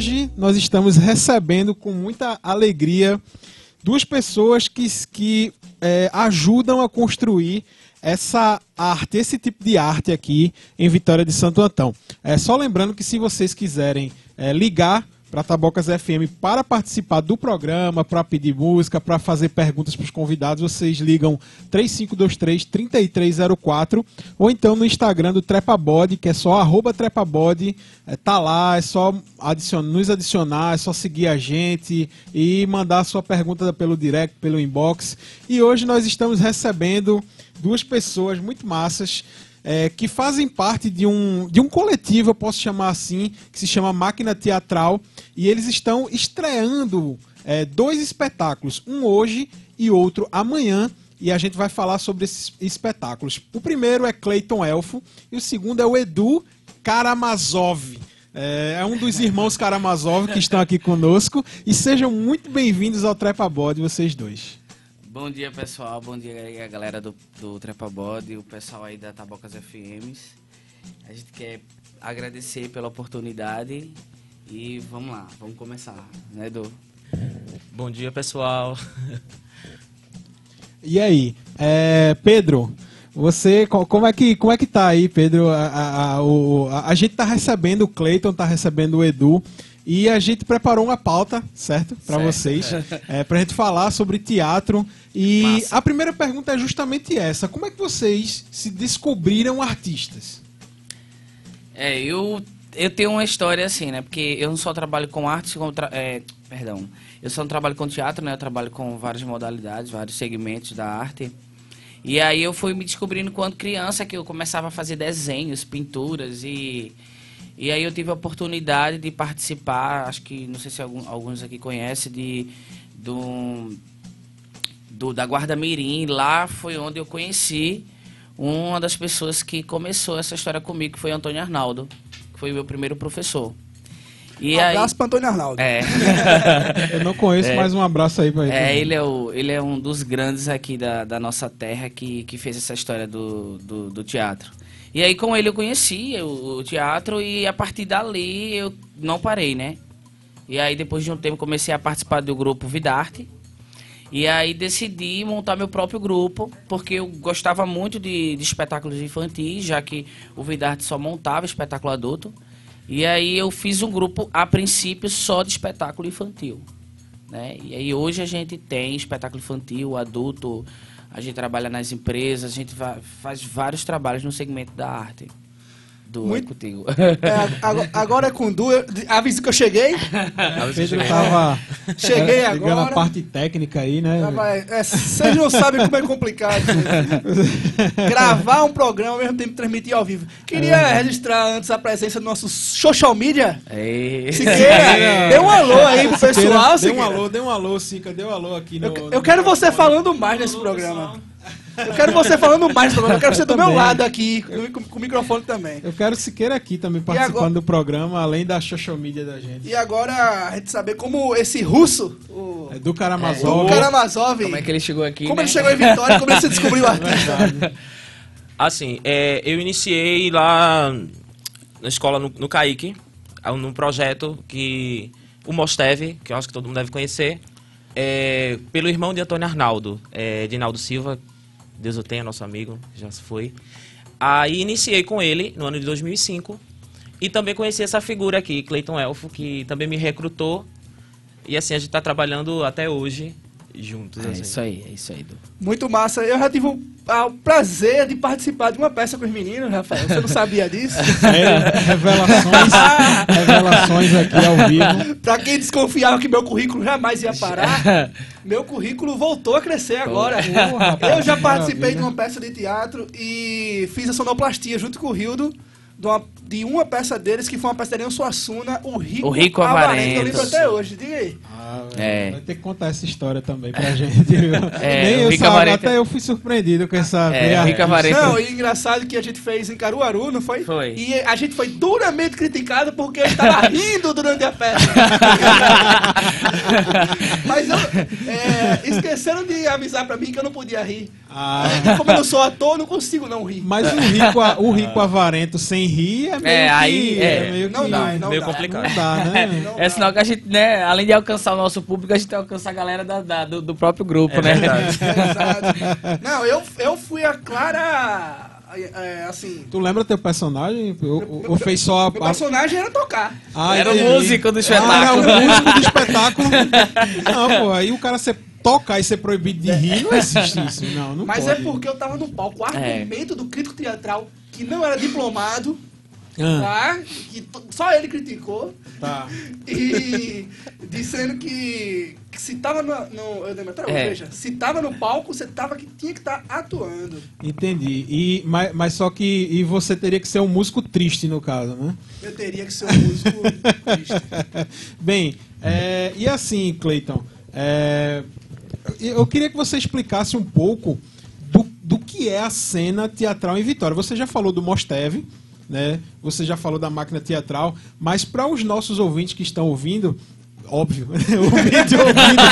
hoje nós estamos recebendo com muita alegria duas pessoas que, que é, ajudam a construir essa arte, esse tipo de arte aqui em Vitória de Santo Antão. É só lembrando que se vocês quiserem é, ligar para Tabocas FM para participar do programa, para pedir música, para fazer perguntas para os convidados, vocês ligam 3523 3304 ou então no Instagram do Trepabode, que é só arroba Trepabode, é, tá lá, é só nos adicionar, é só seguir a gente e mandar sua pergunta pelo direct, pelo inbox. E hoje nós estamos recebendo duas pessoas muito massas é, que fazem parte de um, de um coletivo, eu posso chamar assim, que se chama Máquina Teatral, e eles estão estreando é, dois espetáculos, um hoje e outro amanhã, e a gente vai falar sobre esses espetáculos. O primeiro é Clayton Elfo, e o segundo é o Edu Karamazov. É, é um dos irmãos Karamazov que estão aqui conosco, e sejam muito bem-vindos ao Trepa Bode, vocês dois. Bom dia, pessoal. Bom dia aí a galera do, do Trepa Bode, o pessoal aí da Tabocas FMs. A gente quer agradecer pela oportunidade e vamos lá, vamos começar, né, Edu? Bom dia, pessoal. E aí, é, Pedro, você, como é que, como é que tá aí, Pedro? A, a, a, o, a, a gente tá recebendo o Cleiton, tá recebendo o Edu. E a gente preparou uma pauta, certo? Para vocês. É, para a gente falar sobre teatro. E Massa. a primeira pergunta é justamente essa: Como é que vocês se descobriram artistas? É, eu, eu tenho uma história assim, né? Porque eu não só trabalho com arte, como tra é, perdão. Eu só não trabalho com teatro, né? Eu trabalho com várias modalidades, vários segmentos da arte. E aí eu fui me descobrindo quando criança que eu começava a fazer desenhos, pinturas e e aí eu tive a oportunidade de participar, acho que, não sei se algum, alguns aqui conhecem, de, do, do, da Guarda Mirim. Lá foi onde eu conheci uma das pessoas que começou essa história comigo, que foi Antônio Arnaldo, que foi o meu primeiro professor. E um abraço para Antônio Arnaldo. É. eu não conheço, é, mas um abraço aí para ele. É, ele é, o, ele é um dos grandes aqui da, da nossa terra que, que fez essa história do, do, do teatro. E aí com ele eu conheci o, o teatro e a partir dali eu não parei, né? E aí depois de um tempo comecei a participar do grupo Vidarte. E aí decidi montar meu próprio grupo, porque eu gostava muito de, de espetáculos infantis, já que o Vidarte só montava espetáculo adulto. E aí eu fiz um grupo, a princípio, só de espetáculo infantil. Né? E aí hoje a gente tem espetáculo infantil, adulto, a gente trabalha nas empresas, a gente faz vários trabalhos no segmento da arte. Do Muito... contigo. É, agora é com Du. Avisa que eu cheguei. Pedro tava. Cheguei agora. a parte técnica aí, né? É, vocês não sabem como é complicado. Gravar um programa ao mesmo tempo transmitir ao vivo. Queria é. registrar antes a presença do nosso social media. Ei. Siqueira, dê um alô aí pro pessoal. Dê um alô, dê um alô, Sica, dê um alô aqui no. Eu, eu quero você falando mais nesse programa. Eu quero você falando mais do. Eu quero você do meu lado aqui, com, com, o microfone também. Eu quero Siqueira aqui também participando agora... do programa, além da social media da gente. E agora a gente saber como esse russo, o... É do Karamazov. É, o Karamazov. Como é que ele chegou aqui? Como né? ele chegou em Vitória, como ele se descobriu artista. Assim, é, eu iniciei lá na escola no, no Caique, num projeto que o Mosteve, que eu acho que todo mundo deve conhecer, é, pelo irmão de Antônio Arnaldo, é, Dinaldo Silva, Deus o tenha, nosso amigo, já se foi. Aí iniciei com ele no ano de 2005 e também conheci essa figura aqui, Cleiton Elfo, que também me recrutou. E assim, a gente está trabalhando até hoje juntos. É assim. isso aí, é isso aí, Du. Muito massa. Eu já tive o, o, prazer de participar de uma peça com os meninos, Rafael. Você não sabia disso? É, revelações, revelações aqui ao vivo. pra quem desconfiava que meu currículo jamais ia parar, meu currículo voltou a crescer agora. Oh, eu já participei de uma peça de teatro e fiz a sonoplastia junto com o Rildo de uma, de uma peça deles, que foi uma peça de Ariano Suassuna, o Rico, o Rico Avarento. Eu lembro até hoje, diga aí. Ah, é. Vai ter que contar essa história também pra gente. É, Nem eu sabia, até eu fui surpreendido com essa é, Rico Avarento. Não, e engraçado que a gente fez em Caruaru, não foi? Foi. E a gente foi duramente criticado porque eu estava rindo durante a peça. Mas eu, é, esqueceram de avisar pra mim que eu não podia rir. Ah, Como eu não sou ator, eu não consigo não rir. mas o rico, o rico avarento sem rir é meio É, que... aí, é. meio Não que- dá, não meio dá. complicado. Não dá, né? Não É dá. sinal que a gente, né, além de alcançar o nosso público, a gente alcança a galera da, da- do, do próprio grupo, É né? verdade. Exato. Não, eu, eu fui a Clara. é, assim. Tu lembra teu personagem? Ou, ou fez só a... Meu personagem era tocar. Ah, Era o entendi. músico do Ah, espetáculo. era o músico do espetáculo. Não, pô, aí o cara ser, tocar e ser proibido de rir, não existe isso. Não, não Mas pode. é porque eu tava no palco. O É. argumento do crítico teatral, que não era diplomado, Ah, tá? Que to- só ele criticou. tá. E dizendo que, que se tava no. no eu lembro até É. veja, se tava no palco, você tava que tinha que estar atuando. Entendi. E, mas, mas só que e você teria que ser um músico triste, no caso, né? Eu teria que ser um músico triste. Bem, é, e assim, Cleiton, é, eu queria que você explicasse um pouco do, do que é a cena teatral em Vitória. Você já falou do Mosteve, né? Você já falou da máquina teatral, mas para os nossos ouvintes que estão ouvindo, óbvio, ouvinte ouvindo,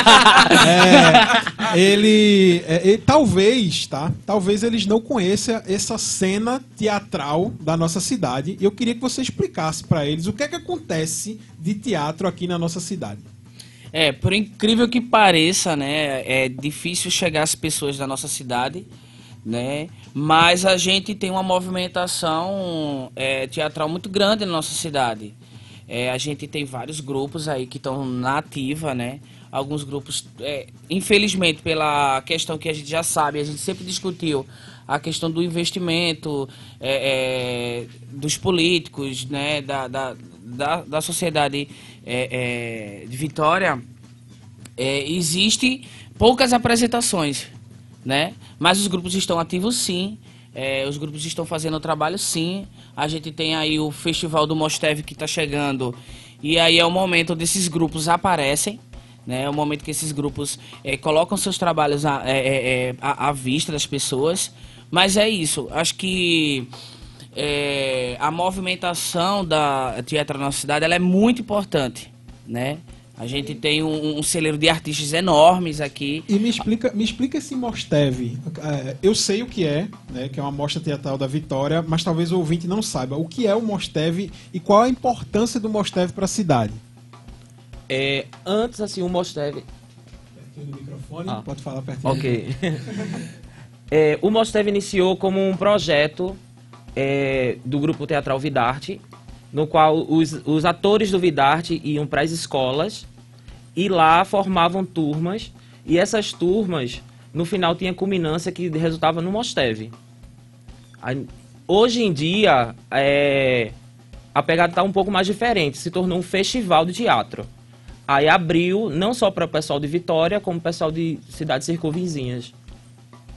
é, ele, é, talvez, tá? Talvez eles não conheçam essa cena teatral da nossa cidade. Eu queria que você explicasse para eles o que é que acontece de teatro aqui na nossa cidade. É, por incrível que pareça, né, é difícil chegar às pessoas da nossa cidade, né, mas a gente tem uma movimentação é, teatral muito grande na nossa cidade. É, a gente tem vários grupos aí que estão na ativa, né, alguns grupos, é, infelizmente, pela questão que a gente já sabe, a gente sempre discutiu, a questão do investimento é, é, dos políticos, né, da, da, da, da sociedade é, é, de Vitória, é, existe poucas apresentações, né? Mas os grupos estão ativos sim, é, os grupos estão fazendo o trabalho sim. A gente tem aí o Festival do Mosteve que está chegando e aí é o momento desses grupos aparecem, né? É o momento que esses grupos é, colocam seus trabalhos à, é, é, é, à- à vista das pessoas. Mas é isso, acho que é, a movimentação da teatro na nossa cidade ela é muito importante, né? A gente tem um, um celeiro de artistas enormes aqui. E me explica, me explica esse Mosteve. É, Eu sei o que é, né, que é uma mostra teatral da Vitória, mas talvez o ouvinte não saiba. O que é o Mosteve e qual a importância do Mosteve para a cidade? É, antes, assim, o Mosteve... Pertinho do microfone, Ah. pode falar pertinho. Ok. É, o Mosteve iniciou como um projeto é, do grupo teatral Vidarte, no qual os, os atores do Vidarte iam para as escolas e lá formavam turmas e essas turmas no final tinha culminância que resultava no Mosteve. Hoje em dia é, a pegada está um pouco mais diferente, se tornou um festival de teatro. Aí abriu não só para o pessoal de Vitória, como o pessoal de cidades circunvizinhas.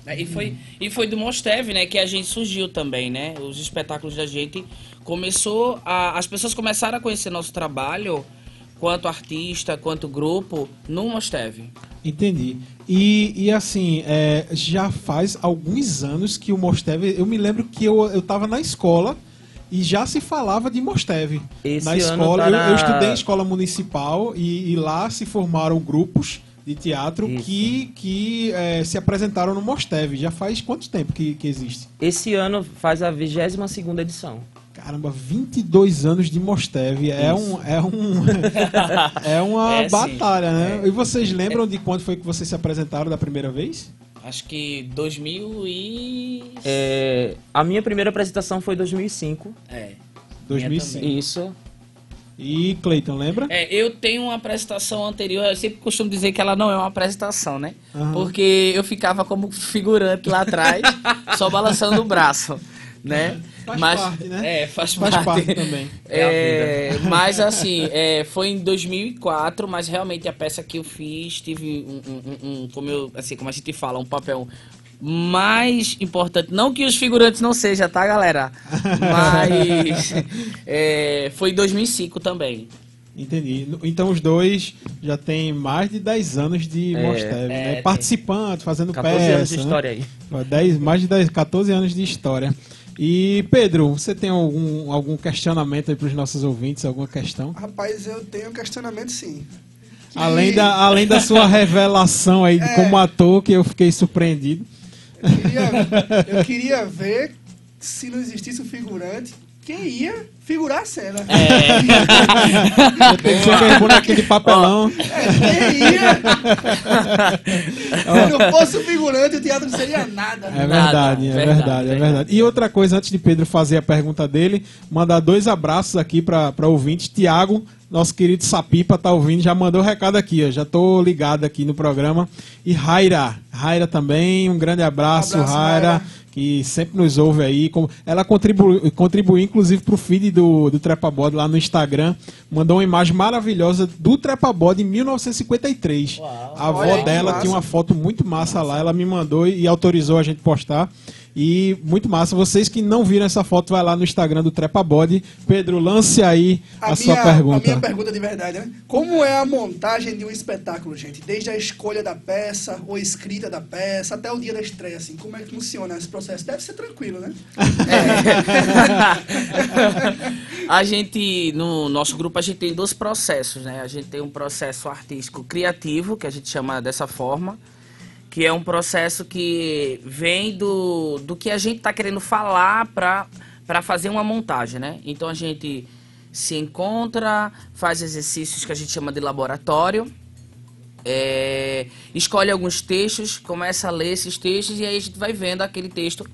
É, E foi, e foi do Mosteve, né, que a gente surgiu também, né? Os espetáculos da gente começou a, as pessoas começaram a conhecer nosso trabalho quanto artista, quanto grupo no Mosteve. Entendi. E, e assim, é, já faz alguns anos que o Mosteve. Eu me lembro que eu, eu tava na escola e já se falava de Mosteve. Esse na escola, tá eu, na- eu estudei em escola municipal e, e lá se formaram grupos de teatro Isso. que, que é, se apresentaram no Mosteve. Já faz quanto tempo que, que existe? Esse ano faz a 22 segunda edição. Caramba, 22 anos de Mosteve. É um. É, um, é uma É, sim. batalha, né? É. E vocês lembram de quando foi que vocês se apresentaram da primeira vez? Acho que 2000 e... É, a minha primeira apresentação foi em 2005. É. 2005. também. Isso. E Cleiton, lembra? É, eu tenho uma apresentação anterior, eu sempre costumo dizer que ela não é uma apresentação, né? Aham. Porque eu ficava como figurante lá atrás, só balançando o braço, né? Faz parte, né? É, faz, Faz parte. parte também. É, mas assim, é, foi em 2004, mas realmente a peça que eu fiz tive um, um- um- um- como eu, assim, como a gente fala, um papel mais importante, não que os figurantes não sejam, tá, galera? Mas é, foi em 2005 também. Entendi. Então os dois já têm mais de 10 anos de É, Mosteve, é, né? tem. Participando, fazendo 14 peça. anos de né? história aí. 10, mais de 10, 14 anos de história. E Pedro, você tem algum, algum questionamento aí para os nossos ouvintes? Alguma questão? Rapaz, eu tenho um questionamento sim. Que- Além da, além da sua revelação aí É. como ator, que eu fiquei surpreendido. Eu queria, eu queria ver se não existisse um figurante, quem ia figurar a cena. É. Tem que ser aquele bonequinho de papelão. É, quem ia? se não fosse o figurante, o teatro não seria nada. É Nada. verdade, é Verdade, verdade, é verdade. E outra coisa, antes de Pedro fazer a pergunta dele, mandar dois abraços aqui para ouvintes. Tiago, nosso querido Sapipa, tá ouvindo, já mandou o recado aqui, ó. Já tô ligado aqui no programa. E Raira, Raira também, um grande abraço, Um abraço, Raira, Raira. Que sempre nos ouve aí. Ela contribuiu, contribuiu inclusive pro feed do, do Trepabode lá no Instagram. Mandou uma imagem maravilhosa do Trepabode em 1953. A avó dela tinha uma foto muito massa lá, ela me mandou e autorizou a gente postar. E muito massa. Vocês que não viram essa foto, vai lá no Instagram do Trepa Body. Pedro, lance aí a, sua minha, pergunta. A minha pergunta de verdade, né? Como é a montagem de um espetáculo, gente? Desde a escolha da peça, ou escrita da peça, até o dia da estreia, assim. Como é que funciona esse processo? Deve ser tranquilo, né? a gente, no nosso grupo, a gente tem dois processos, né? A gente tem um processo artístico criativo, que a gente chama dessa forma, que é um processo que vem do, do que a gente está querendo falar para fazer uma montagem, né? Então a gente se encontra, faz exercícios que a gente chama de laboratório, é, escolhe alguns textos, começa a ler esses textos e aí a gente vai vendo aquele texto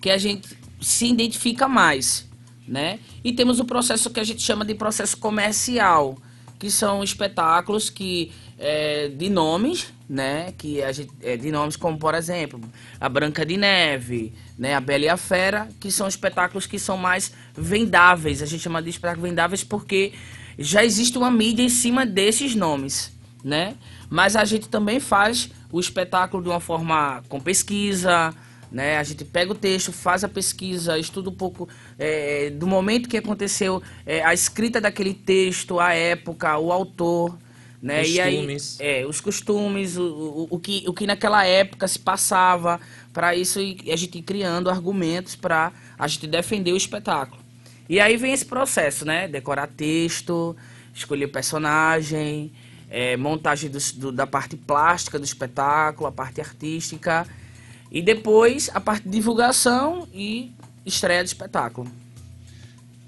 que a gente se identifica mais, né? E temos o processo que a gente chama de processo comercial, que são espetáculos que é, de nomes, né? Que a gente é, de nomes como por exemplo a Branca de Neve, né? A Bela e a Fera, que são espetáculos que são mais vendáveis. A gente chama de espetáculos vendáveis porque já existe uma mídia em cima desses nomes, né? Mas a gente também faz o espetáculo de uma forma com pesquisa, né? A gente pega o texto, faz a pesquisa, estuda um pouco é, do momento que aconteceu é, a escrita daquele texto, a época, o autor, né? E aí, Costumes. é, os costumes, o, o, o que, o que naquela época se passava, para isso e a gente ir criando argumentos para a gente defender o espetáculo. E aí vem esse processo, né? Decorar texto, escolher personagem, é, montagem dos- do- da parte plástica do espetáculo, a parte artística. E depois a parte de divulgação e estreia do espetáculo.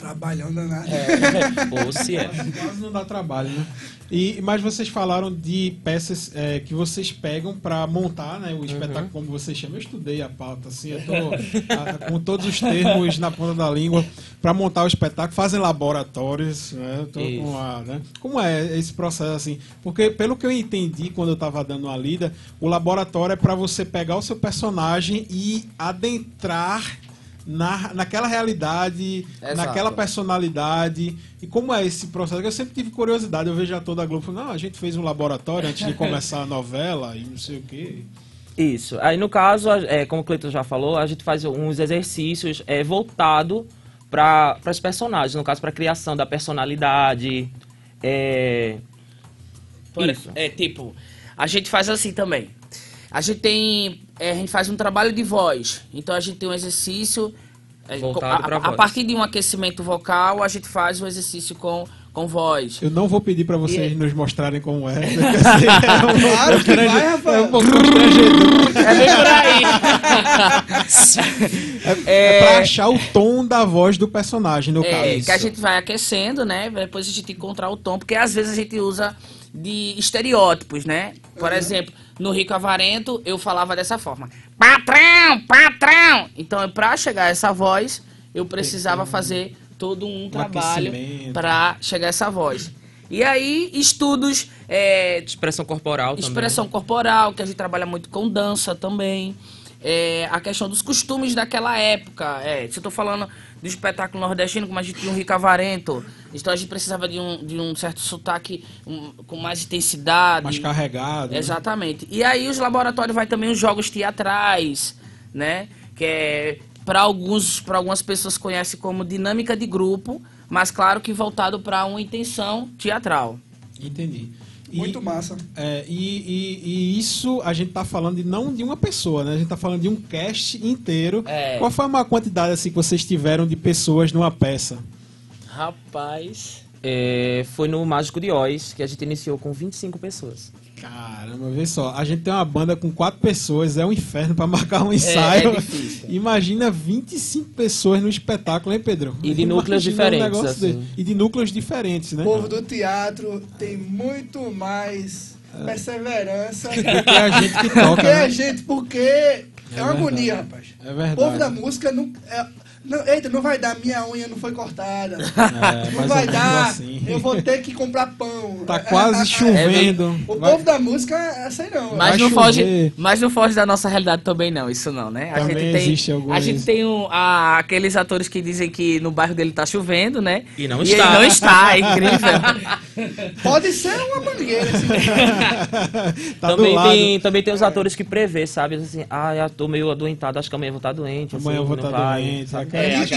Trabalhando na Ou se é. Quase não dá trabalho, né? E, mas vocês falaram de peças é, que vocês pegam para montar né, o espetáculo, como vocês chamam. Eu estudei a pauta, assim, eu tô a- com todos os termos na ponta da língua para montar o espetáculo. Fazem laboratórios, né? Eu tô Isso. com a, né? Como é esse processo, assim? Porque, pelo que eu entendi quando eu estava dando uma lida, o laboratório é para você pegar o seu personagem e adentrar na, naquela realidade, Exato. naquela personalidade. E como é esse processo? Eu sempre tive curiosidade. Eu vejo a toda a Globo falando, não, a gente fez um laboratório antes de começar a novela e não sei o quê. Isso. Aí, no caso, é, como o Cleiton já falou, a gente faz uns exercícios é, voltado para os personagens. No caso, para a criação da personalidade. É... Por- Isso. É tipo, a gente faz assim também. A gente tem. é, a gente faz um trabalho de voz. Então a gente tem um exercício. é, Voltado a, a- a partir de um aquecimento vocal, a gente faz o exercício com, com voz. Eu não vou pedir para vocês E- nos mostrarem como é. porque, assim, é um- Claro que vai, é um Rafael. pouco. É bem por aí. É, pra achar o tom da voz do personagem, no É, caso. que a gente vai aquecendo, né? Depois a gente encontrar o tom, porque às vezes a gente usa de estereótipos, né? Por exemplo, no Rico Avarento eu falava dessa forma: patrão, patrão. Então, para chegar a essa voz, eu precisava fazer todo um trabalho aquecimento. para chegar a essa voz. E aí, estudos, é, Expressão corporal também. expressão corporal, que a gente trabalha muito com dança também. É, a questão dos costumes daquela época. É, se eu tô falando do espetáculo nordestino, como a gente tinha um Rico Avarento, então a gente precisava de um, de um certo sotaque um, com mais intensidade. Mais carregado. né? Exatamente. E aí os laboratórios vai também os jogos teatrais, né? Que é para alguns, para algumas pessoas conhece como dinâmica de grupo, mas claro que voltado para uma intenção teatral. Entendi. E- Muito massa. É, e, e- e isso a gente tá falando de não de uma pessoa, né? A gente tá falando de um cast inteiro. É. Qual foi a maior quantidade assim, que vocês tiveram de pessoas numa peça? Rapaz. É, foi no Mágico de Oz que a gente iniciou com 25 pessoas. Caramba, vê só, a gente tem uma banda com quatro pessoas, é um inferno pra marcar um ensaio. é difícil. Imagina 25 pessoas no espetáculo, hein, Pedro? E de núcleos um diferentes, negócio assim. E de núcleos diferentes, né? O povo do teatro tem muito mais perseverança Porque é a gente que toca, que a né? gente, porque é, uma verdade. agonia, rapaz. É O verdade. povo da música não, é, não. Eita, não vai dar, minha unha não foi cortada. É, não vai dar, assim. eu vou ter que comprar pão. Tá É, quase é, é, chovendo. O Vai- povo da música, é sei não. Mas Vai não, chover. foge, mas não foge da nossa realidade também, não. Isso não, né? A Também gente tem, existe alguns- A gente tem um, a- aqueles atores que dizem que no bairro dele tá chovendo, né? E não ele está. não está, é incrível. Pode ser uma mangueira, assim. tá do também, lado. tem, também tem os atores que prevê, sabe? Assim, ah, eu tô meio adoentado, acho que amanhã eu vou estar doente. Amanhã eu assim, vou não estar doente, sabe? É, É, isso-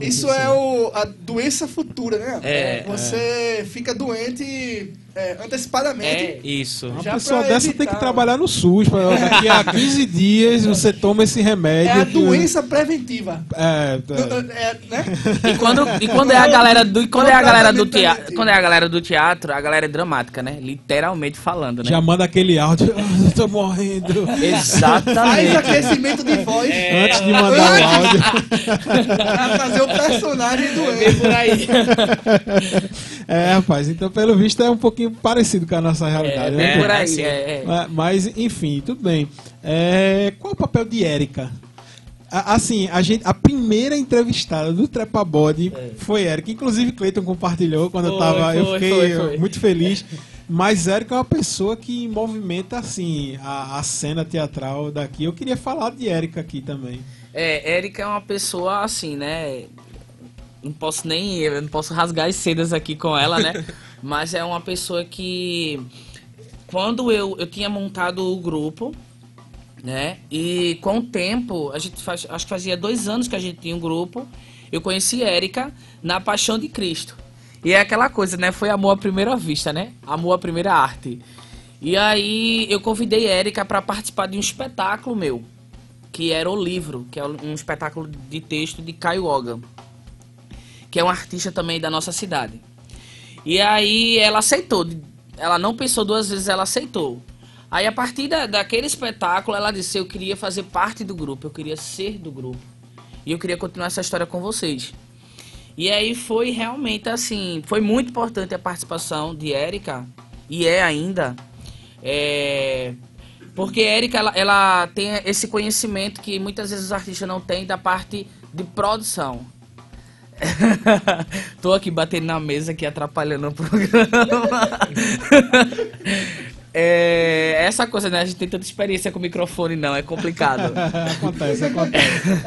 Isso é o, a doença futura, né? É, Você fica doente é, antecipadamente. É. Isso. Uma pessoa dessa tem que trabalhar no SUS. pra- Daqui a 15 dias você toma esse É remédio. a que- doença preventiva. É, é. n- é, né? E quando, e quando é a galera do, e quando é a galera do teatro, quando é a galera do teatro, a galera é dramática, né? Literalmente falando, né? Já manda aquele áudio. "Ah, eu tô morrendo. Faz Exatamente. aquecimento de voz Antes de mandar o áudio. pra fazer o personagem doente. por aí. É, rapaz, então pelo visto é um pouquinho parecido com a nossa realidade. né? É, por aí, Sim. é, é. Mas, enfim, tudo bem. É, qual o papel de Érica? Assim, a, gente, a primeira entrevistada do Trepa Body foi Érica. Inclusive, Cleiton compartilhou quando eu É. Foi, tava. eu foi, fiquei foi, foi. muito feliz. Mas Érica é uma pessoa que movimenta, assim, a, a cena teatral daqui. Eu queria falar de Érica aqui também. É, Érica é uma pessoa assim, né? Não posso nem. Eu não posso rasgar as sedas aqui com ela, né? Mas é uma pessoa que. Quando eu, eu tinha montado o grupo, né? E com o tempo, a gente faz, acho que fazia dois anos que a gente tinha um grupo. Eu conheci Érica na Paixão de Cristo. E é aquela coisa, né? Foi amor à primeira vista, né? Amor à primeira arte. E aí eu convidei Érica para participar de um espetáculo meu que era o livro, que é um espetáculo de texto de Caio Ogan, que é um artista também da nossa cidade. E aí ela aceitou, ela não pensou duas vezes, ela aceitou. Aí a partir da, daquele espetáculo, ela disse: Eu queria fazer parte do grupo, eu queria ser do grupo. E eu queria continuar essa história com vocês. E aí foi realmente assim, foi muito importante a participação de Érica, e é ainda. É, porque Érica, ela, ela tem esse conhecimento que muitas vezes os artistas não têm da parte de produção. Tô aqui batendo na mesa aqui atrapalhando o programa. É, essa coisa, né? A gente tem tanta experiência com microfone, não, é complicado. acontece, acontece.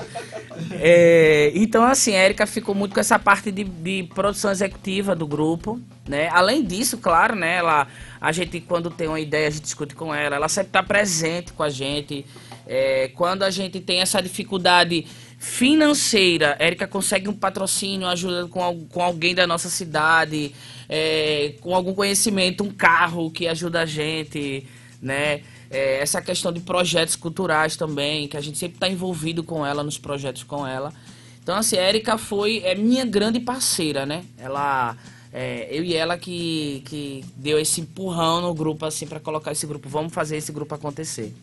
É, então, assim, a Erika ficou muito com essa parte de, de produção executiva do grupo, né? Além disso, claro, né? Ela, a gente, quando tem uma ideia, a gente discute com ela. Ela sempre está presente com a gente. É, quando a gente tem essa dificuldade financeira, a Erika consegue um patrocínio, ajuda com, com alguém da nossa cidade, é, com algum conhecimento, um carro que ajuda a gente, né? É, essa questão de projetos culturais também, que a gente sempre está envolvido com ela, nos projetos com ela. Então, assim, a Erika foi é minha grande parceira, né? Ela, é, eu e ela que, que deu esse empurrão no grupo, assim, para colocar esse grupo. Vamos fazer esse grupo acontecer.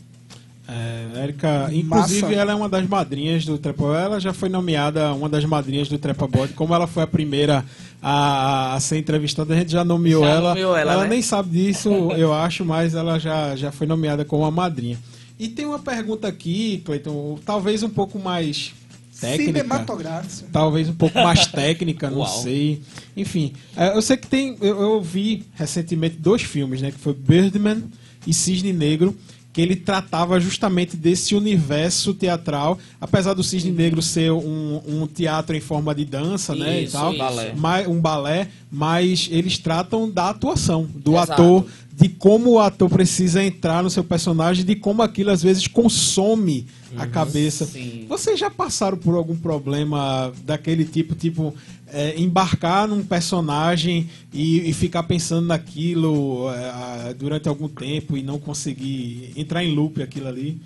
É, Érica, inclusive Massa. ela é uma das madrinhas do Trepa Ela já foi nomeada uma das madrinhas do Trepa Body. Como ela foi a primeira a, a ser entrevistada, a gente já nomeou Já ela. nomeou ela, né? nem sabe disso, eu acho, mas ela já, já foi nomeada como a madrinha. E tem uma pergunta aqui, Cleiton, talvez um pouco mais técnica. Cinematográfico. Talvez um pouco mais técnica, não Uau. sei. Enfim, é, eu sei que tem. Eu, eu vi recentemente dois filmes, né? Que foi Birdman e Cisne Negro, que ele tratava justamente desse universo teatral, apesar do Cisne Negro ser um, um teatro em forma de dança, né? E Isso, tal, isso. Balé. um balé, mas eles tratam da atuação, do Exato. ator, de como o ator precisa entrar no seu personagem, de como aquilo às vezes consome a cabeça. Sim. Vocês já passaram por algum problema daquele tipo, tipo, é, embarcar num personagem e, e ficar pensando naquilo é, durante algum tempo e não conseguir entrar em loop aquilo ali?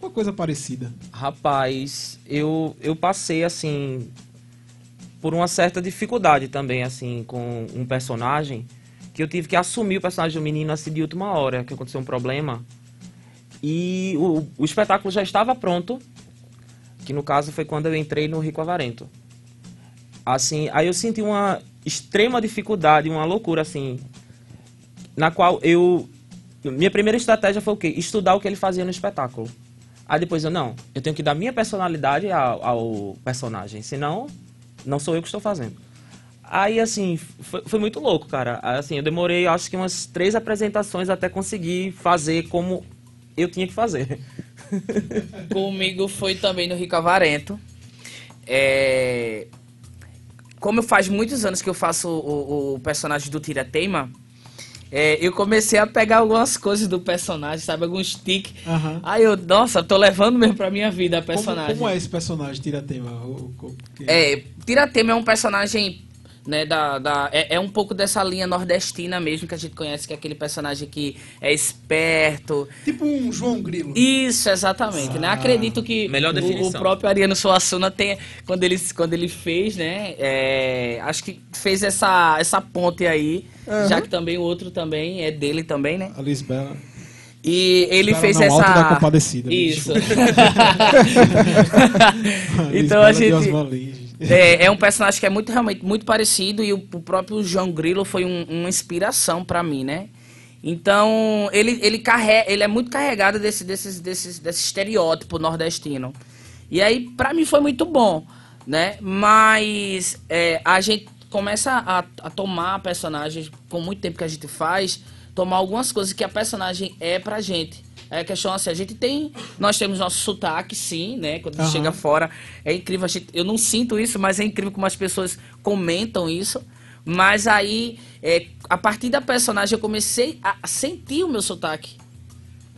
Uma coisa parecida. Rapaz, eu, eu passei assim por uma certa dificuldade também assim com um personagem que eu tive que assumir o personagem do menino assim de última hora, que aconteceu um problema. E o, o espetáculo já estava pronto, que no caso foi quando eu entrei no Rico Avarento. Assim, aí eu senti uma extrema dificuldade, uma loucura assim, na qual eu minha primeira estratégia foi o quê? Estudar o que ele fazia no espetáculo. Aí depois eu, não, eu tenho que dar minha personalidade ao, ao personagem, senão não sou eu que estou fazendo. Aí, assim, foi, foi, muito louco, cara. Assim, eu demorei, acho que umas três apresentações até conseguir fazer como eu tinha que fazer. Comigo foi também no Rico Avarento. É... Como faz muitos anos que eu faço o, o personagem do Tira Teima, é, eu comecei a pegar algumas coisas do personagem, sabe? Alguns tiques. Uhum. Aí eu, nossa, tô levando mesmo pra minha vida a personagem. Como, como é esse personagem, Tiratema? É, Tiratema é um personagem né, da, da, é, é, um pouco dessa linha nordestina mesmo que a gente conhece, que é aquele personagem que é esperto. Tipo um João Grilo. Isso, exatamente. Né? Ah, né? Acredito que o, o, próprio Ariano Suassuna tem, quando ele, quando ele fez, né? É, acho que fez essa, essa ponte aí, uhum. já que também o outro também é dele também, né? A Lisbela. E ele fez não, essa. Alto da compadecida, Isso. então a gente. É, é, um personagem que é muito realmente muito parecido e o, o próprio João Grilo foi um, uma inspiração para mim, né? Então ele ele carrega, ele é muito carregado desse desses desses desse estereótipo nordestino. E aí para mim foi muito bom, né? Mas é, a gente começa a, a tomar personagens com muito tempo que a gente faz, tomar algumas coisas que a personagem é pra gente. É a questão assim, a gente tem. Nós temos nosso sotaque, sim, né? Quando uhum. chega fora. É incrível, gente, eu não sinto isso, mas é incrível como as pessoas comentam isso. Mas aí, é, a partir da personagem, eu comecei a sentir o meu sotaque.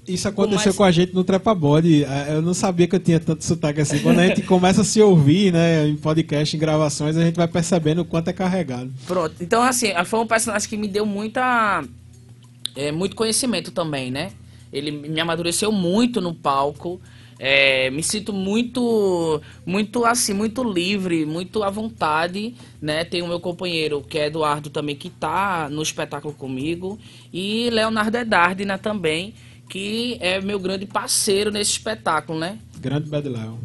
Isso aconteceu com, mais... com a gente no Trepa Body. É, eu não sabia que eu tinha tanto sotaque assim. Quando a gente começa a se ouvir, né, em podcast, em gravações, a gente vai percebendo o quanto é carregado. Pronto. Então, assim, foi um personagem que me deu muita. É, muito conhecimento também, né? Ele me amadureceu muito no palco. É, me sinto muito, muito assim, muito livre, muito à vontade, né? Tem o meu companheiro, que é Eduardo também, que tá no espetáculo comigo, e Leonardo Edardina também, que é meu grande parceiro nesse espetáculo, né? Grande Bad Léo.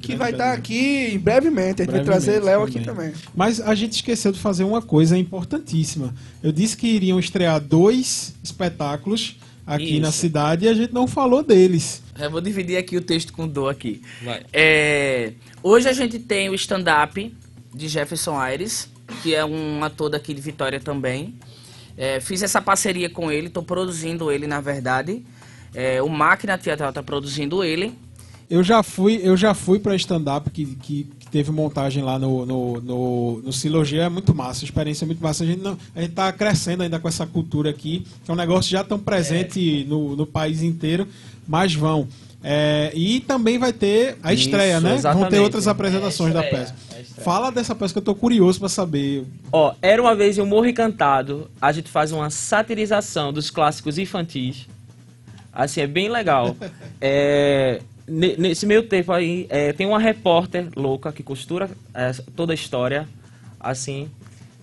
Que vai estar tá aqui brevemente, a gente vai trazer Léo aqui também. Mas a gente esqueceu de fazer uma coisa importantíssima. Eu disse que iriam estrear dois espetáculos aqui Isso. na cidade e a gente não falou deles. Eu vou dividir aqui o texto com dor aqui. É, hoje a gente tem o stand-up de Jefferson Aires, que é um ator daqui de Vitória também. É, fiz essa parceria com ele, estou produzindo ele na verdade. É, o Máquina Teatral está produzindo ele. Eu já fui, eu já fui para stand-up que, que, teve montagem lá no, no, no, no Silogia, é muito massa, a experiência é muito massa. A gente, não, a gente tá crescendo ainda com essa cultura aqui, que é um negócio já tão presente é. no, no país inteiro, mas vão. É, e também vai ter a estreia, Isso, né? Exatamente. Vão ter outras apresentações é da peça. Fala dessa peça que eu tô curioso para saber. Ó, Era Uma Vez Eu Morro Encantado, a gente faz uma satirização dos clássicos infantis. Assim, é bem legal. é nesse meio tempo aí, é, tem uma repórter louca que costura é, toda a história, assim.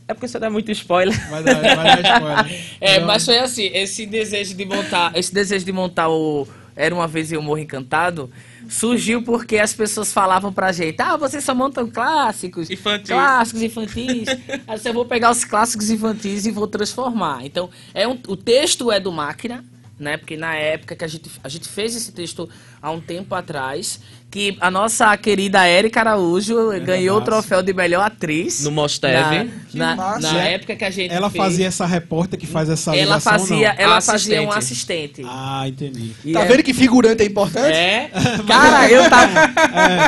É porque você dá muito spoiler. Vai dar, vai dar spoiler. é, Não. mas foi assim, esse desejo de montar, esse desejo de montar o Era Uma Vez Eu Morro Encantado, surgiu porque as pessoas falavam pra gente, ah, vocês só montam clássicos. Infantis. Clássicos infantis. Aí você vou pegar os clássicos infantis e vou transformar. Então, é um, o texto é do Máquina, né? Porque na época que a gente, a gente fez esse texto há um tempo atrás, que a nossa querida Érica Araújo é ganhou massa. o troféu de melhor atriz. No Mosteve. Na, na, na época que a gente Ela fez, fazia essa repórter que faz essa Ela fazia, ela fazia um assistente. Ah, entendi. E tá é... vendo que figurante é importante? É. Cara, eu tava...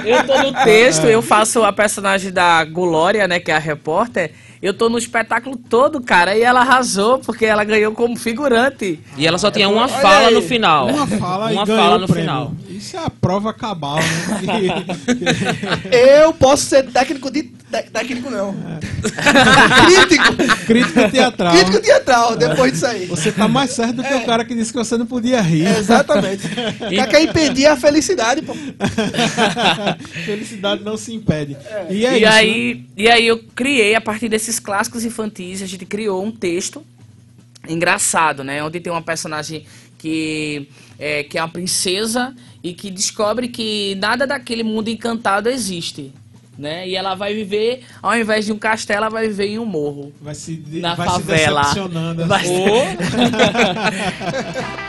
É. Eu tô no texto, é. eu faço a personagem da Glória, né, que é a repórter, eu tô no espetáculo todo, cara, e ela arrasou porque ela ganhou como figurante. E ela só tinha uma fala no final. Uma fala uma fala no final. Isso é a prova cabal, né? eu posso ser técnico de técnico não. É. Crítico. Crítico teatral. Crítico teatral, depois disso aí. Você tá mais certo do que é. o cara que disse que você não podia rir. É, exatamente. E... Quer impedir a felicidade, pô. felicidade não se impede. É. E, é e isso, aí, né? e aí eu criei, a partir desses clássicos infantis, a gente criou um texto engraçado, né? Onde tem uma personagem que é, que é uma princesa e que descobre que nada daquele mundo encantado existe. Né? E ela vai viver, ao invés de um castelo, ela vai viver em um morro. Vai se, de- Na vai favela. se decepcionando. Vai assim.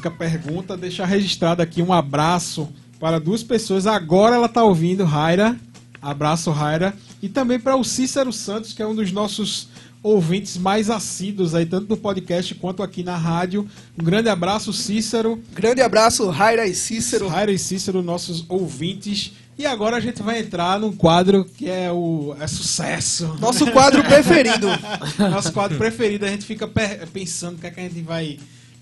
música pergunta, deixar registrado aqui um abraço para duas pessoas. Agora ela tá ouvindo, Raira. Abraço, Raira. E também para o Cícero Santos, que é um dos nossos ouvintes mais assíduos aí, tanto no podcast quanto aqui na rádio. Um grande abraço, Cícero. Grande abraço, Raira e Cícero. Raira e Cícero, nossos ouvintes. E agora a gente vai entrar num quadro que é o é sucesso. Nosso quadro preferido. Nosso quadro preferido, a gente fica pensando o que, é que a gente vai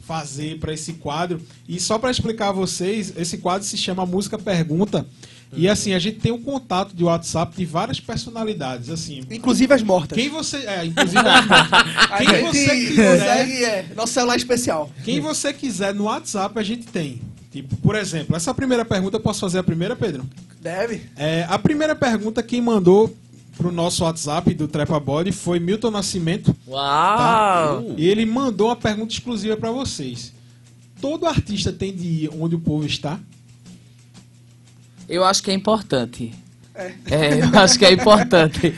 fazer para esse quadro. E só para explicar a vocês, esse quadro se chama Música Pergunta. E assim, a gente tem um contato de WhatsApp de várias personalidades. Assim, Inclusive as mortas. quem você. É, inclusive as mortas. A Quem gente você quiser. consegue, é, nosso celular especial. Quem você quiser no WhatsApp, a gente tem. Tipo, por exemplo, essa primeira pergunta, eu posso fazer a primeira, Pedro? Deve. É, a primeira pergunta, quem mandou pro nosso WhatsApp do Trepa Body foi Milton Nascimento. tá? Uau! E ele mandou uma pergunta exclusiva para vocês. Todo artista tem de ir onde o povo está? Eu acho que é importante. É, eu acho que é importante.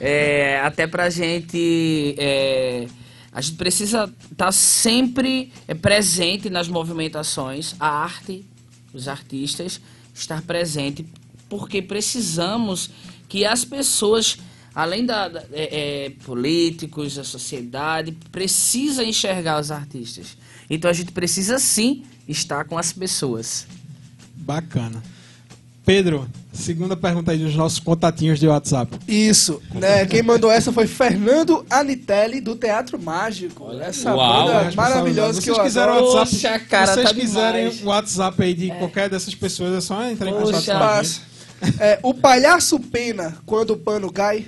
É, até pra gente. é, a gente precisa estar sempre é, presente nas movimentações, a arte, os artistas, estar presente, porque precisamos que as pessoas, além da, da- é, é, políticos, a sociedade, precisa enxergar os artistas. Então a gente precisa sim estar com as pessoas. Bacana. Pedro, segunda pergunta aí dos nossos contatinhos de WhatsApp. Isso, né? Quem mandou essa foi Fernando Anitelli, do Teatro Mágico. Essa Uau, banda maravilhosa que Vocês eu quiserem o adoro. WhatsApp, Poxa, cara, se vocês tá quiserem o WhatsApp aí de qualquer dessas pessoas, é só entrar em contato com a gente. É, o palhaço pena quando o pano cai.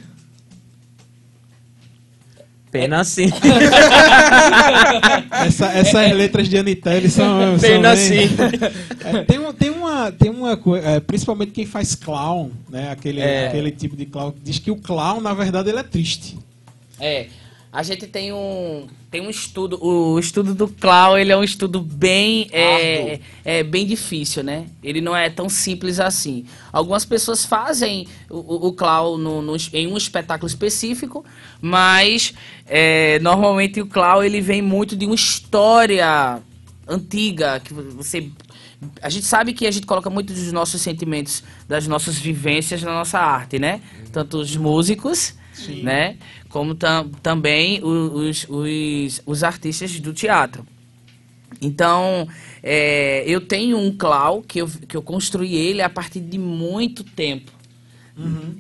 Pena sim. Essa- essas letras de Anitel são. Pena são bem- sim. É, tem, uma, tem uma, tem uma é, principalmente quem faz clown, né? Aquele, É. aquele tipo de clown. Diz que o clown, na verdade, ele é triste. É. A gente tem um, tem um estudo, o estudo do Clau, ele é um estudo bem, é, é bem difícil, né? Ele não é tão simples assim. Algumas pessoas fazem o, o- Clau no- no- em um espetáculo específico, mas é, normalmente o Clau ele vem muito de uma história antiga que você a gente sabe que a gente coloca muito dos nossos sentimentos, das nossas vivências na nossa arte, né? Tanto os músicos, né? Como tam, também os, os, os artistas do teatro. Então, é, eu tenho um clau que eu, que eu construí ele a partir de muito tempo.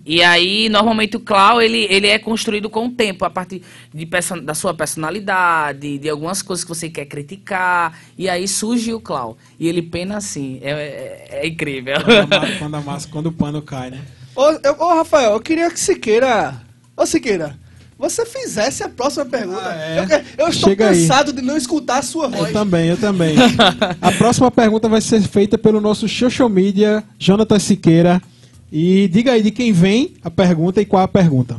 E aí, normalmente o clau, ele, ele é construído com o tempo, a partir de da sua personalidade, de algumas coisas que você quer criticar, e aí surge o clau. E ele pena assim, é, é- é incrível. Quando a, ma- quando a massa, quando o pano cai, né? Ô, eu- ô, Rafael, eu queria que Siqueira. Ô, Siqueira, você fizesse a próxima pergunta. Ah, é? eu, eu estou Chega aí. cansado de não escutar a sua voz. Eu também, eu também. A próxima pergunta vai ser feita pelo nosso social media, Jonathan Siqueira. E diga aí de quem vem a pergunta e qual a pergunta.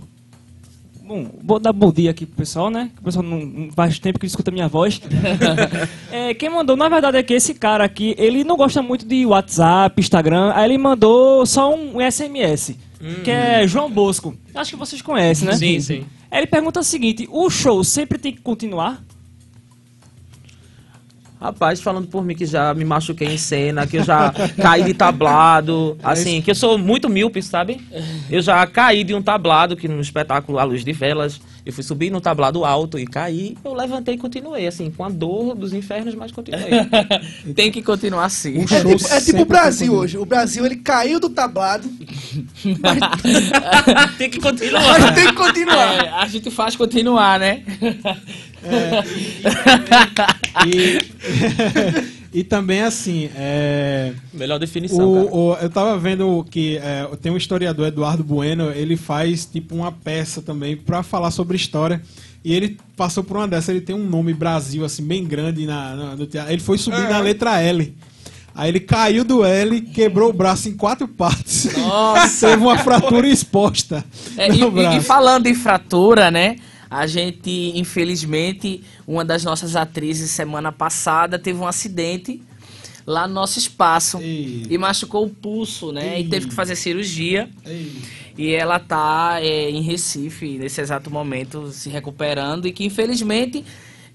Bom, vou dar bom dia aqui pro pessoal, né? Que O pessoal não, faz tempo que escuta minha voz. É, quem mandou, na verdade, é que esse cara aqui, ele não gosta muito de WhatsApp, Instagram, aí ele mandou só um SMS, que é João Bosco. Acho que vocês conhecem, né? Sim, sim. Ele pergunta o seguinte, o show sempre tem que continuar? Rapaz, falando por mim que já me machuquei em cena, que eu já caí de tablado, assim, que eu sou muito míope, sabe? Eu já caí de um tablado, que no espetáculo A Luz de Velas, eu fui subir no tablado alto e caí, eu levantei e continuei, assim, com a dor dos infernos, mas continuei. Tem que continuar assim. Um É tipo, é tipo o Brasil hoje. O Brasil ele caiu do tablado, tem que continuar. mas tem que continuar. É, a gente faz continuar, né? E, e também assim, é, Melhor definição, cara. o, o- eu tava vendo que é, tem um historiador, Eduardo Bueno, ele faz tipo uma peça também pra falar sobre história. E ele passou por uma dessas, ele tem um nome Brasil, assim, bem grande na, na- no teatro. Ele foi subir na letra L. Aí ele caiu do L, quebrou o braço em quatro partes. Nossa. Teve uma fratura exposta É, e, no e- braço. e falando em fratura, né? A gente, infelizmente, uma das nossas atrizes semana passada teve um acidente lá no nosso espaço Ei. e machucou o pulso, né? Ei. E teve que fazer cirurgia. Ei. E ela tá é, em Recife nesse exato momento se recuperando e que infelizmente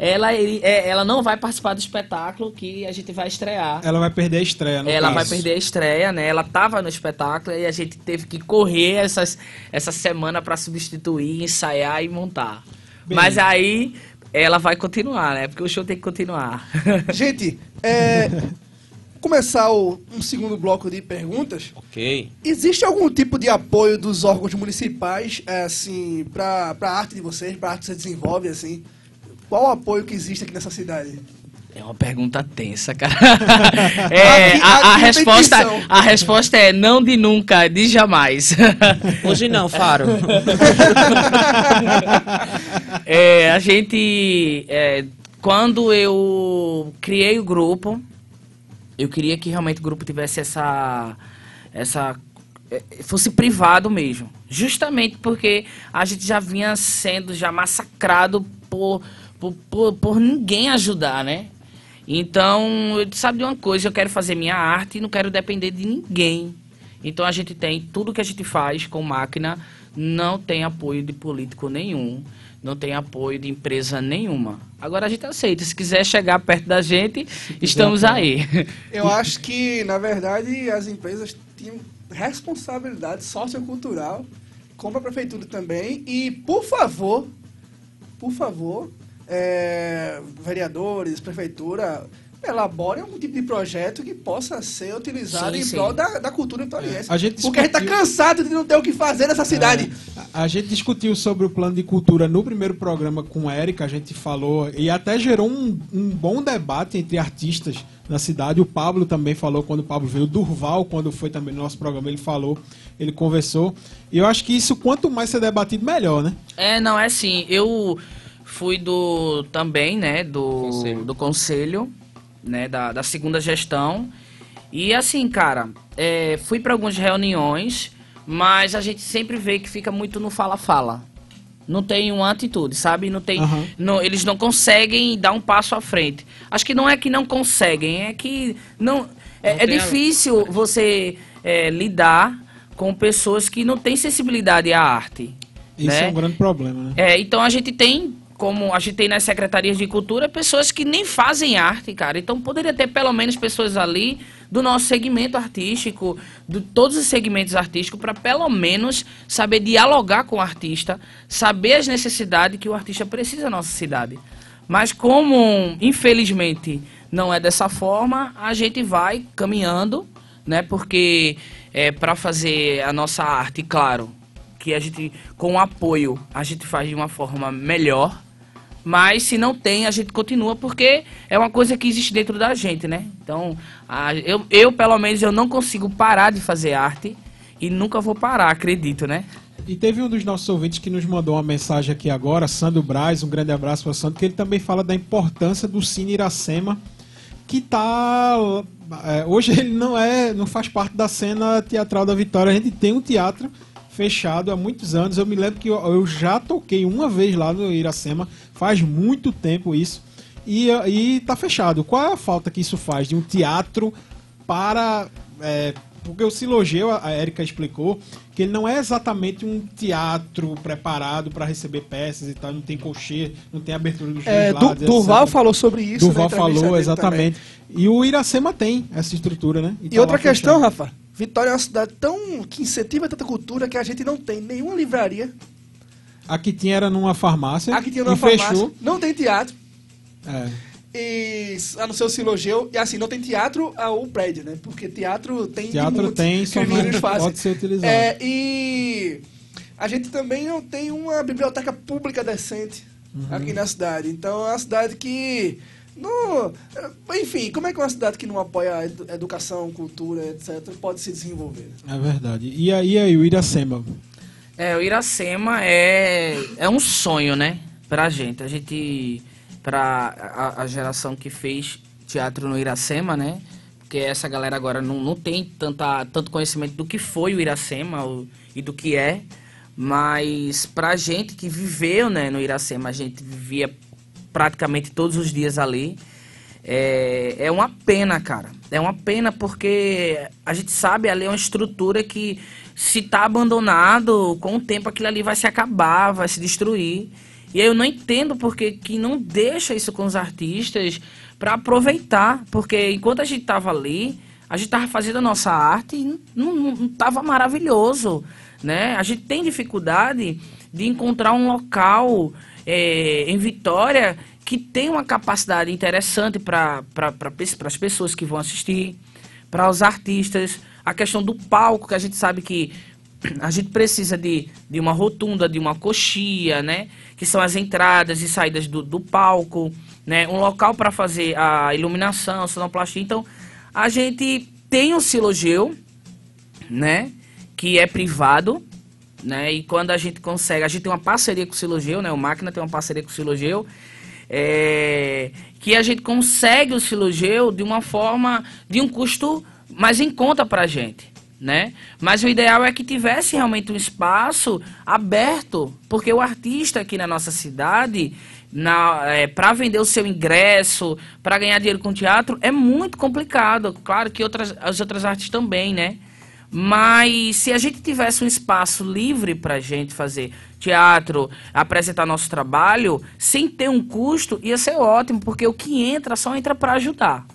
ela, é, ela não vai participar do espetáculo que a gente vai estrear. Ela vai perder a estreia, no Ela vai caso. perder a estreia, né? Ela tava no espetáculo e a gente teve que correr essas, essa semana para substituir, ensaiar e montar. Bem. Mas aí ela vai continuar, né? Porque o show tem que continuar. Gente, é, começar o, um segundo bloco de perguntas. Ok. Existe algum tipo de apoio dos órgãos municipais, é, assim, pra, pra arte de vocês, pra arte que você desenvolve, assim? Qual o apoio que existe aqui nessa cidade? É uma pergunta tensa, cara. É, Aqui- a, a resposta, a resposta é não de nunca, de jamais. Hoje não, Faro. É, a gente. é, quando eu criei o grupo, eu queria que realmente o grupo tivesse essa. essa é, fosse privado mesmo. Justamente porque a gente já vinha sendo já massacrado por, por, por, por ninguém ajudar, né? Então, eu sabe de uma coisa, eu quero fazer minha arte e não quero depender de ninguém. Então a gente tem tudo que a gente faz com máquina, não tem apoio de político nenhum, não tem apoio de empresa nenhuma. Agora a gente aceita, se quiser chegar perto da gente, estamos aí. Eu acho que, na verdade, as empresas tinham responsabilidade sociocultural, como a prefeitura também. E, por favor, por favor, é, vereadores, prefeitura, elaborem algum tipo de projeto que possa ser utilizado Sim, em sim. prol da, da cultura vitoriense. É, a gente Porque a gente tá discutiu- cansado de não ter o que fazer nessa cidade. A a gente discutiu sobre o plano de cultura no primeiro programa com a Érica, a gente falou, e até gerou um, um bom debate entre artistas na cidade. O Pablo também falou quando o Pablo veio, o Durval, quando foi também no nosso programa, ele falou, ele conversou. E eu acho que isso, quanto mais ser debatido, melhor, né? É, não, é assim, eu fui do também, né, do Conselho. do conselho, né, da, da segunda gestão. E assim, cara, é, fui para algumas reuniões, mas a gente sempre vê que fica muito no fala-fala. Não tem uma atitude, sabe? Não tem, Aham. não- eles não conseguem dar um passo à frente. Acho que não é que não conseguem, é que não. É, Não é tem a- difícil você é, lidar com pessoas que não têm sensibilidade à arte. Isso né? é um grande problema, né? É, então a gente tem, como a gente tem nas secretarias de cultura, pessoas que nem fazem arte, cara. Então poderia ter pelo menos pessoas ali do nosso segmento artístico, de todos os segmentos artísticos, para pelo menos saber dialogar com o artista, saber as necessidades que o artista precisa na nossa cidade. Mas como, infelizmente, não é dessa forma, a gente vai caminhando, né? Porque é, para fazer a nossa arte, claro, que a gente, com apoio, a gente faz de uma forma melhor. Mas se não tem, a gente continua porque é uma coisa que existe dentro da gente, né? Então, a- eu, eu, pelo menos, eu não consigo parar de fazer arte e nunca vou parar, acredito, né? E teve um dos nossos ouvintes que nos mandou uma mensagem aqui agora, Sandro Braz, um grande abraço para Sandro, que ele também fala da importância do Cine Iracema, que tá é, hoje ele não é, não faz parte da cena teatral da Vitória. A gente tem um teatro fechado há muitos anos. Eu me lembro que eu, eu já toquei uma vez lá no Iracema, faz muito tempo isso. E, e tá fechado. Qual é a falta que isso faz de um teatro para. é, porque o Silogeu, a Erika explicou, que ele não é exatamente um teatro preparado para receber peças e tal, não tem cochê, não tem abertura dos É, dois lados. Durval falou sobre isso. Durval falou, exatamente. E o Iracema tem essa estrutura, né? E tá outra questão, fechado. Rafa. Vitória é uma cidade tão que incentiva tanta cultura que a gente não tem nenhuma livraria. A que tinha era numa farmácia. Aqui tinha e uma farmácia, fechou. não tem teatro. É. E a não ser o Silogeu, e assim, não tem teatro ao prédio, né? Porque teatro tem Teatro monte tem, que só não pode ser utilizado. É, e a gente também não tem uma biblioteca pública decente Uhum. aqui na cidade. Então é uma cidade que. Não, enfim, como é que uma cidade que não apoia a edu- educação, cultura, etc., pode se desenvolver? É verdade. E aí, aí o Iracema? É, o Iracema é, é um sonho, né? Pra gente. A gente, pra a, a geração que fez teatro no Iracema, né? Porque essa galera agora não, não tem tanta, tanto conhecimento do que foi o Iracema o- e do que é. Mas pra gente que viveu né, no Iracema, a gente vivia praticamente todos os dias ali. É, é uma pena, cara. É uma pena porque a gente sabe ali é uma estrutura que se tá abandonado, com o tempo aquilo ali vai se acabar, vai se destruir. E aí eu não entendo porque que não deixa isso com os artistas para aproveitar, porque enquanto a gente tava ali, a gente tava fazendo a nossa arte e não, não, não tava maravilhoso, né? A gente tem dificuldade de encontrar um local é, em Vitória que tem uma capacidade interessante para pra, as pessoas que vão assistir, para os artistas. A questão do palco, que a gente sabe que a gente precisa de, de uma rotunda, de uma coxia, né? Que são as entradas e saídas do, do palco, né? Um local para fazer a iluminação, sonoplastia. Então, a gente tem o Silogeu, né? Que é privado, né? E quando a gente consegue, a gente tem uma parceria com o Silogeu, né? O Máquina tem uma parceria com o Silogeu, é, que a gente consegue o Silogeu de uma forma, de um custo mais em conta pra gente, né? Mas o ideal é que tivesse realmente um espaço aberto, porque o artista aqui na nossa cidade, na, é, para vender o seu ingresso, para ganhar dinheiro com teatro, é muito complicado. Claro que outras, as outras artes também, né? Mas se a gente tivesse um espaço livre para gente fazer teatro, apresentar nosso trabalho, sem ter um custo, ia ser ótimo, porque o que entra só entra para ajudar.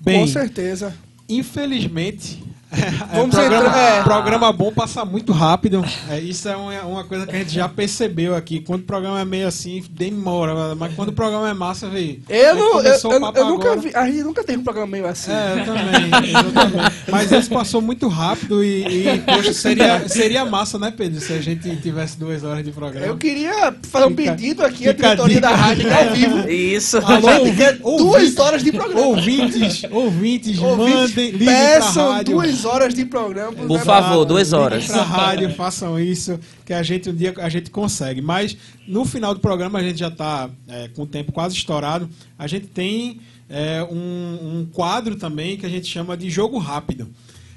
Bem, Com certeza. Infelizmente. Vamos é, programa, entrar- é. programa bom passa muito rápido. É, isso é uma, uma coisa que a gente já percebeu aqui. Quando o programa é meio assim, demora. Mas quando o programa é massa, velho. Eu, não, eu, eu- papo eu nunca agora. vi. A gente nunca teve um programa meio assim. É, eu também, exatamente. Mas esse passou muito rápido e, e, poxa, seria, seria massa, né, Pedro? Se a gente tivesse duas horas de programa. Eu queria fazer um pedido aqui à diretoria da rádio ao vivo. Isso. Alô, A gente quer ouvi- duas horas de programa. Ouvintes, ouvintes, Ouvintes, mandem, liguem pra Peçam rádio. duas horas de programa. pro Por Zé favor, duas horas. Pra rádio, façam isso, que a gente um dia a gente consegue. Mas no final do programa a gente já está com o tempo quase estourado. A gente tem é, um, um quadro também que a gente chama de jogo rápido.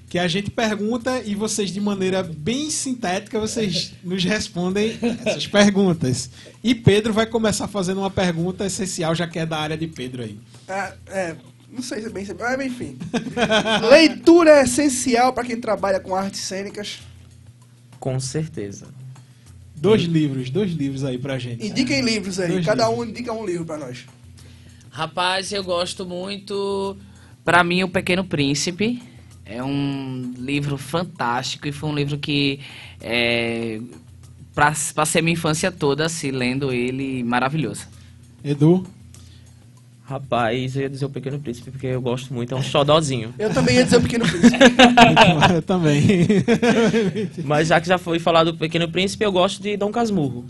que a gente pergunta e vocês, de maneira bem sintética, vocês nos respondem essas perguntas. E Pedro vai começar fazendo uma pergunta essencial, já que é da área de Pedro aí. Ah, é, não sei se é bem, mas enfim. Leitura é essencial para quem trabalha com artes cênicas. Com certeza. Dois livros, dois livros aí pra gente. Indiquem livros aí, Dois cada livros. um indica um livro para nós. Rapaz, eu gosto muito. Pra mim, O Pequeno Príncipe é um livro fantástico e foi um livro que, é, pra, passei minha infância toda assim, lendo ele, maravilhoso. Edu, Rapaz, eu ia dizer o Pequeno Príncipe, porque eu gosto muito, é um xodózinho. Eu também ia dizer o Pequeno Príncipe. eu também. Mas já que já foi falado do Pequeno Príncipe, eu gosto de Dom Casmurro.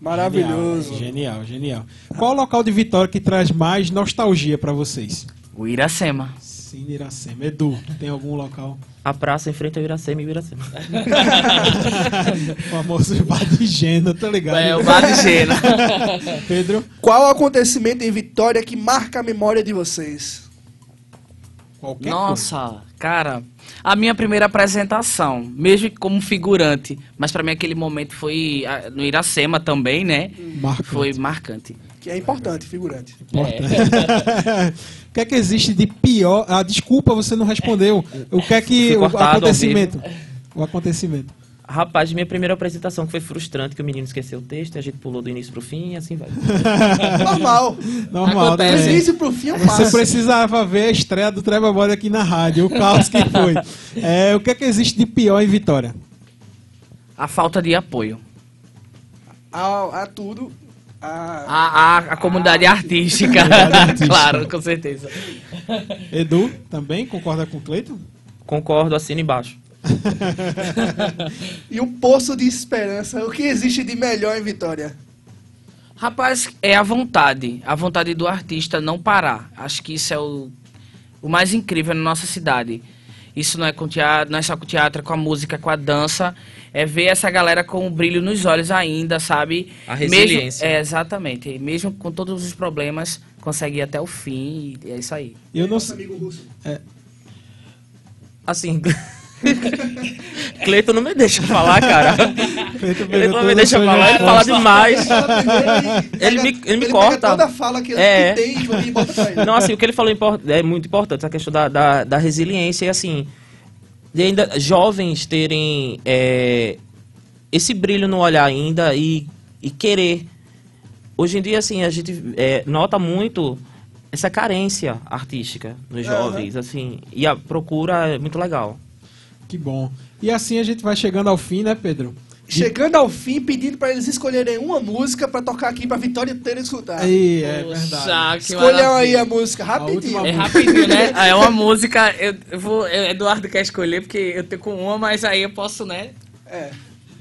Maravilhoso. Genial, genial. Qual o local de Vitória que traz mais nostalgia pra vocês? O Iracema. Sim, Iracema. Edu, tem algum local? A praça em frente ao Iracema e Iracema. o famoso bar de Gena, tá ligado? É, o Bar de Gena. Pedro, Qual o acontecimento em Vitória que marca a memória de vocês? qualquer Nossa, cara, a minha primeira apresentação, mesmo como figurante, mas pra mim aquele momento foi ah, no Iracema também, né? Marcante. Foi marcante. Que é importante, figurante. coisa. o que é que existe de pior? Ah, desculpa, você não respondeu. O que é que o acontecimento? O acontecimento. Rapaz, minha primeira apresentação que foi frustrante, que o menino esqueceu o texto, e a gente pulou do início pro fim e assim vai. Normal. Normal. Do Acontece. também. início pro fim eu Você faço. precisava ver a estreia do Treva Body aqui na rádio, o caos que foi. É, o que é que existe de pior em Vitória? A falta de apoio. A, a tudo. A... A, a, a comunidade artística. artística. claro, com certeza. Edu, também concorda com o Cleiton? Concordo, assina embaixo. E um poço de esperança. O que existe de melhor em Vitória? Rapaz, é a vontade. A vontade do artista não parar. Acho que isso é o, o mais incrível na nossa cidade. Isso não é com teatro, não é só com teatro, é com a música, com a dança. É ver essa galera com o brilho nos olhos ainda, sabe? A resiliência. Mesmo, é, exatamente. Mesmo com todos os problemas, consegue ir até o fim. E é isso aí. Eu não Nosso amigo Russo. Assim. Cleiton não me deixa falar, cara. Cleiton Ele não me deixa falar, ele fala demais. Ele, Ele me- ele me pega corta. toda a fala que, É. tem e bota pra ele. Não, assim, o que ele falou impor- é muito importante, essa questão da, da, da resiliência e assim, de ainda jovens terem é, esse brilho no olhar ainda e, e querer. Hoje em dia, assim, a gente é, nota muito essa carência artística nos jovens, assim, e a procura é muito legal. Que bom. E assim a gente vai chegando ao fim, né, Pedro? Chegando ao fim, pedindo pra eles escolherem uma música pra tocar aqui pra Vitória inteira escutar. Aí, é verdade. Escolham aí a música, rapidinho. última É rapidinho, né? É uma música. Eu, eu vou. eu- Eduardo quer escolher, porque eu tenho com uma, mas aí eu posso, né? É.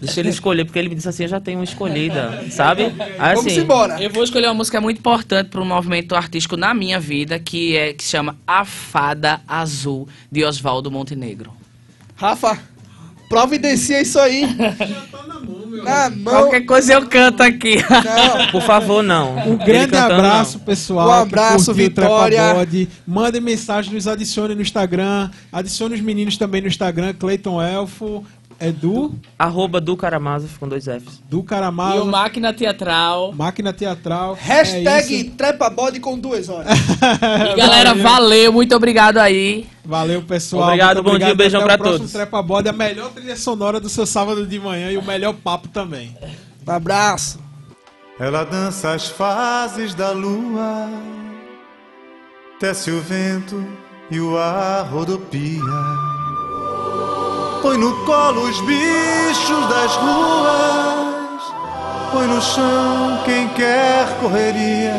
Deixa ele escolher, porque ele me disse assim, eu já tenho uma escolhida, sabe? Aí, Vamos assim, embora. Eu vou escolher uma música muito importante para um movimento artístico na minha vida, que é que se chama A Fada Azul, de Oswaldo Montenegro. Rafa, providencia isso aí. Na mão. Qualquer coisa eu canto aqui. Não. Por favor, não. Um grande cantando, abraço, não. pessoal. Um abraço, Vitória. Mandem mensagem, nos adicione no Instagram. Adicione os meninos também no Instagram. Cleiton Elfo, Edu, Arroba do Caramazov com dois Fs. do E o Máquina Teatral. Máquina Teatral. É Hashtag isso. trepa bode com duas horas. E galera, valeu, muito obrigado aí. Valeu, pessoal. Obrigado, Muito bom dia, beijão Até pra o próximo todos. Trepa Body, a melhor trilha sonora do seu sábado de manhã e o melhor papo também. Um abraço. Ela dança as fases da lua, tece o vento e o ar rodopia. Põe no colo os bichos das ruas, põe no chão quem quer correria.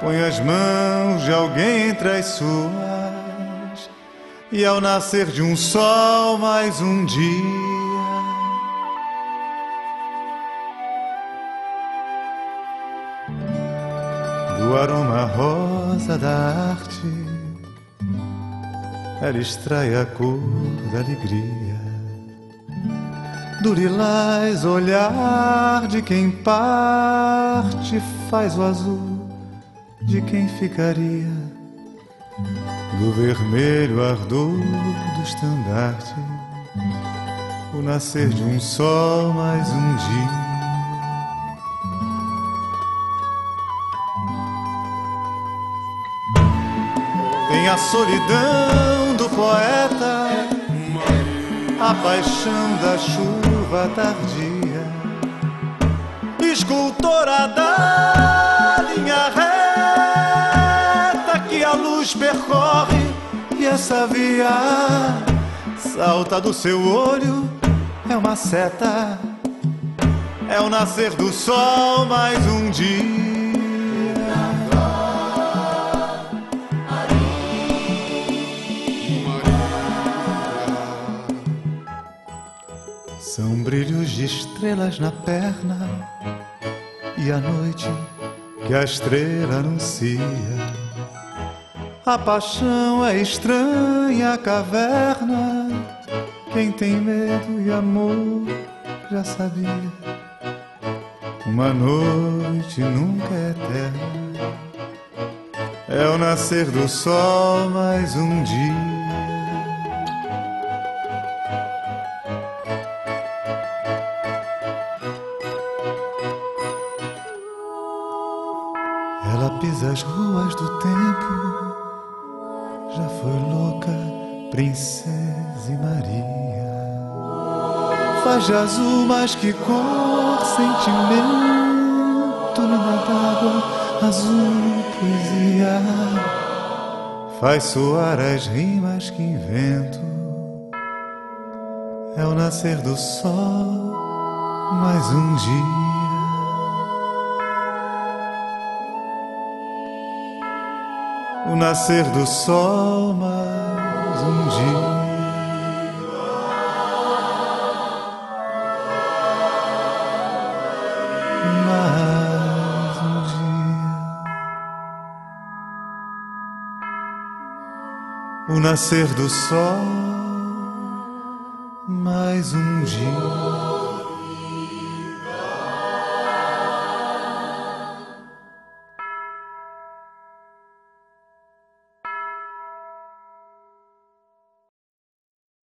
Põe as mãos de alguém entre as suas, e ao nascer de um sol, mais um dia. do aroma rosa da arte, ela extrai a cor da alegria. Do lilás olhar de quem parte, faz o azul de quem ficaria. do vermelho ardor do estandarte, o nascer de um sol mais um dia. Tem a solidão poeta, a paixão da chuva tardia, escultora da linha reta que a luz percorre e essa via salta do seu olho é uma seta, é o nascer do sol mais um dia. Brilhos de estrelas na perna e a noite que a estrela anuncia. A paixão é estranha caverna. Quem tem medo e amor já sabia. Uma noite nunca é eterna. É o nascer do sol mais um dia. Ela pisa as ruas do tempo, já foi louca, princesa e Maria. Faz de azul mais que cor, sentimento, mina d'água, azul, poesia. Faz soar as rimas que invento. É o nascer do sol, mais um dia. O nascer do sol mais um dia. O nascer do sol mais um dia.